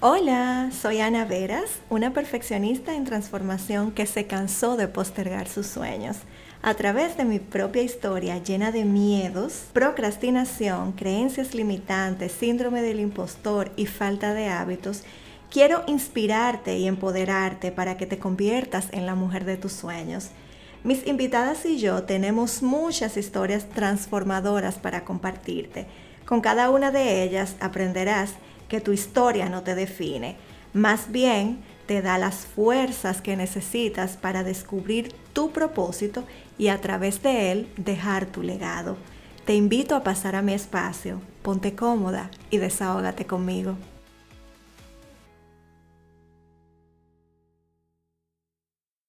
Hola, soy Ana Veras, una perfeccionista en transformación que se cansó de postergar sus sueños. A través de mi propia historia llena de miedos, procrastinación, creencias limitantes, síndrome del impostor y falta de hábitos, quiero inspirarte y empoderarte para que te conviertas en la mujer de tus sueños. Mis invitadas y yo tenemos muchas historias transformadoras para compartirte. Con cada una de ellas aprenderás que tu historia no te define, más bien te da las fuerzas que necesitas para descubrir tu propósito y a través de él dejar tu legado. Te invito a pasar a mi espacio, ponte cómoda y desahógate conmigo.